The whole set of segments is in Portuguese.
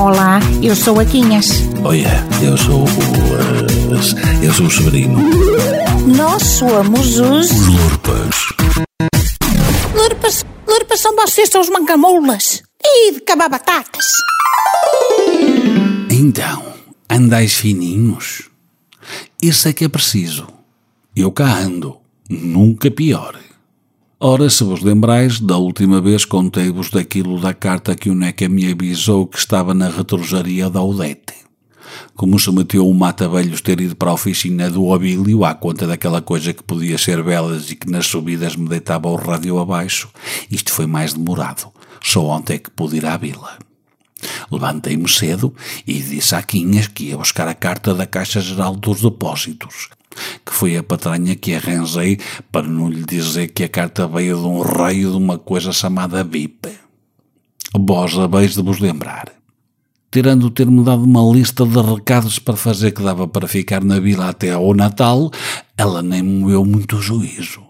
Olá, eu sou a Quinhas. Olha, eu sou o. eh, eu sou o Severino. Nós somos os. Os Lurpas. Lurpas, lurpas são vocês, são os mancamoulas. E de cabar batatas. Então, andais fininhos? Isso é que é preciso. Eu cá ando, nunca pior. Ora, se vos lembrais, da última vez contei-vos daquilo da carta que o Neca me avisou que estava na retrojaria da Odete. Como se meteu o mata-velhos ter ido para a oficina do Obílio à conta daquela coisa que podia ser belas e que nas subidas me deitava o rádio abaixo, isto foi mais demorado. Só ontem é que pude ir à vila. Levantei-me cedo e disse à Quinhas que ia buscar a carta da Caixa Geral dos Depósitos, que foi a patranha que arranjei para não lhe dizer que a carta veio de um raio de uma coisa chamada VIP. Vós haveis de vos lembrar. Tirando ter-me dado uma lista de recados para fazer que dava para ficar na vila até ao Natal, ela nem moveu muito juízo.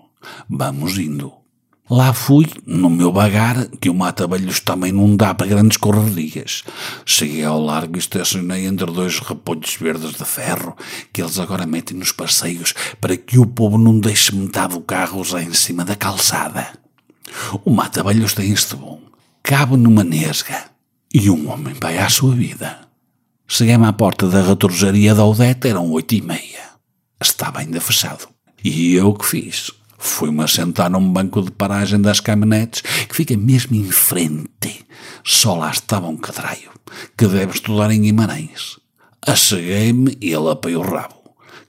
Vamos indo. Lá fui, no meu bagar, que o mata-velhos também não dá para grandes correrias. Cheguei ao largo e estacionei entre dois repolhos verdes de ferro, que eles agora metem nos passeios para que o povo não deixe metade do carro já em cima da calçada. O mata-velhos tem este bom. Cabe numa nesga. E um homem vai à sua vida. Cheguei-me à porta da retrojaria da Odete, eram oito e meia. Estava ainda fechado. E eu que fiz? Fui-me assentar num banco de paragem das caminhonetes que fica mesmo em frente. Só lá estava um cadraio, que deve estudar em Guimarães. Acheguei-me e ele apoiou o rabo.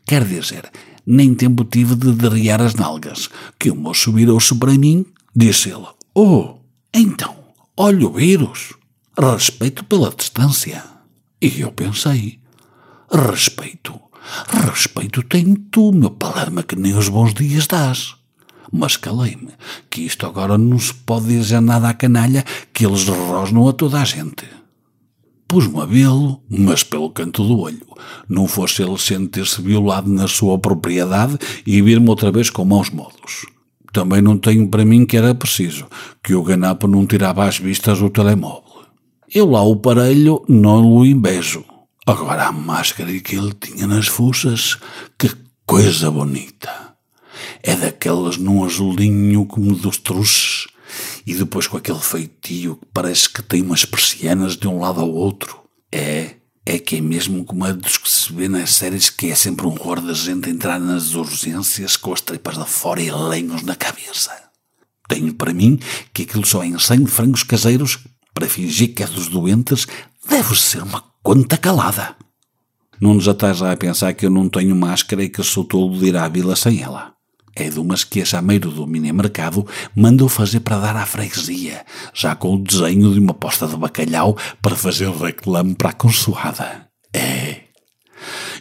Quer dizer, nem tempo tive de derriar as nalgas, que o moço virou-se para mim, disse ele, Oh, então, olha o vírus. Respeito pela distância. E eu pensei, respeito, respeito tem tu, meu palerma, que nem os bons dias dás. Mas calei-me, que isto agora não se pode dizer nada à canalha, que eles rosnam a toda a gente. Pus-me a vê-lo, mas pelo canto do olho. Não fosse ele sentir-se violado na sua propriedade e vir-me outra vez com maus modos. Também não tenho para mim que era preciso, que o ganapo não tirava às vistas o telemóvel. Eu lá o parelho não o embejo. Agora a máscara que ele tinha nas fuças, que coisa bonita. É daquelas num azulinho como dos truces, e depois com aquele feitio que parece que tem umas persianas de um lado ao outro. É, é que é mesmo como a dos que se vê nas séries que é sempre um horror da gente entrar nas urgências com as tripas de fora e lenhos na cabeça. Tenho para mim que aquilo só em 100 frangos caseiros para fingir que é dos doentes deve ser uma conta calada. Não nos já a pensar que eu não tenho máscara e que sou tolo de ir à vila sem ela. É de umas que a chameiro do mini-mercado mandou fazer para dar à freguesia, já com o desenho de uma posta de bacalhau para fazer o reclame para a consoada. É.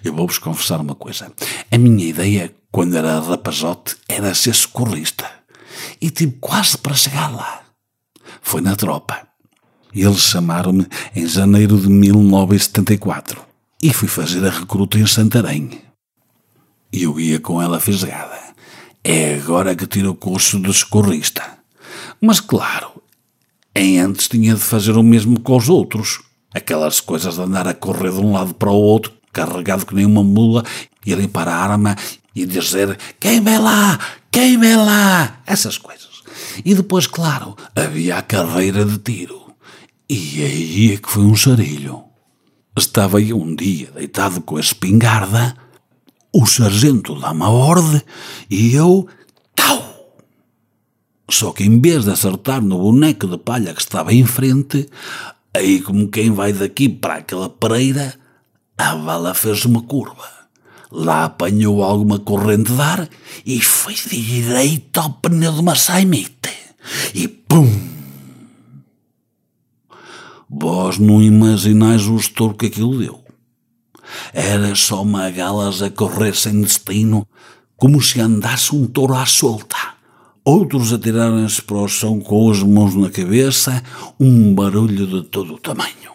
Eu vou-vos confessar uma coisa. A minha ideia, quando era rapazote, era ser socorrista. E tive quase para chegar lá. Foi na tropa. Eles chamaram-me em janeiro de 1974 e fui fazer a recruta em Santarém. E eu ia com ela fisgada. É agora que tiro o curso de socorrista. Mas claro, em antes tinha de fazer o mesmo com os outros. Aquelas coisas de andar a correr de um lado para o outro, carregado que nem uma mula, e limpar a arma e dizer quem vem lá, quem vem lá, essas coisas. E depois, claro, havia a carreira de tiro. E aí é que foi um charilho. Estava eu um dia deitado com a espingarda, o sargento dá-me a ordem e eu. Tau! Só que em vez de acertar no boneco de palha que estava em frente, aí como quem vai daqui para aquela pereira, a bala fez uma curva. Lá apanhou alguma corrente de ar e foi direito ao pneu de uma saimite. E pum! Vós não imaginais o estouro que aquilo deu. Era só magalas a correr sem destino, como se andasse um touro à solta. Outros atirarem-se para o chão com as mãos na cabeça, um barulho de todo o tamanho.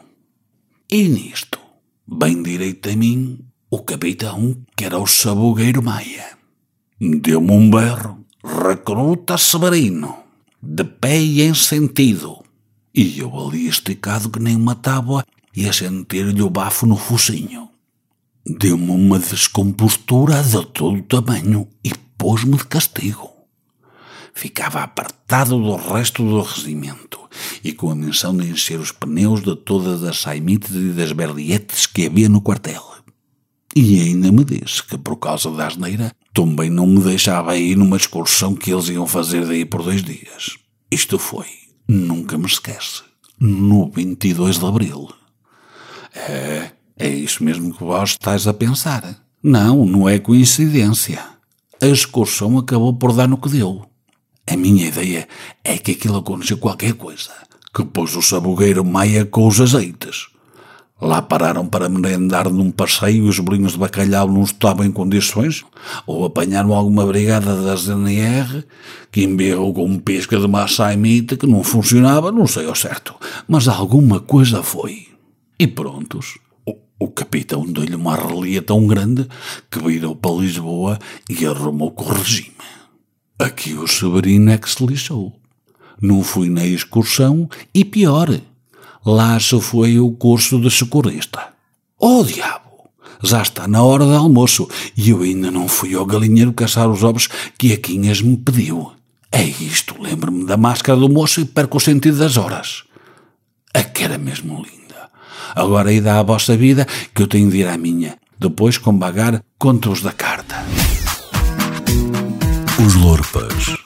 E nisto, bem direito a mim, o capitão, que era o sabugueiro Maia. Deu-me um berro, recruta Severino, de pé e em sentido. E eu ali esticado que nem uma tábua, e a sentir-lhe o bafo no focinho. Deu-me uma descompostura de todo tamanho e pôs-me de castigo. Ficava apartado do resto do regimento e com a menção de encher os pneus de todas as saimites e das berlietes que havia no quartel. E ainda me disse que, por causa da asneira, também não me deixava ir numa excursão que eles iam fazer daí por dois dias. Isto foi, nunca me esquece, no 22 de Abril. É, é isso mesmo que vós estáis a pensar. Não, não é coincidência. A excursão acabou por dar no que deu. A minha ideia é que aquilo aconteceu qualquer coisa, que pôs o sabugueiro maia com os azeites. Lá pararam para merendar num passeio e os bolinhos de bacalhau não estavam em condições, ou apanharam alguma brigada da ZNR que embirrou com um pesca de massa que não funcionava, não sei ao certo, mas alguma coisa foi. E prontos. O, capitão deu-lhe uma relia tão grande que virou para Lisboa e arrumou com o regime. Aqui o Severino é que se lixou. Não fui na excursão e pior, lá só foi o curso de socorrista. Oh diabo! Já está na hora do almoço e eu ainda não fui ao galinheiro caçar os ovos que a Quinhas me pediu. É isto, lembro-me da máscara do moço e perco o sentido das horas. A que era mesmo linda. Agora aí dá a vossa vida que eu tenho de ir à minha. Depois, com bagar, conto-os da carta. Os Lorpas.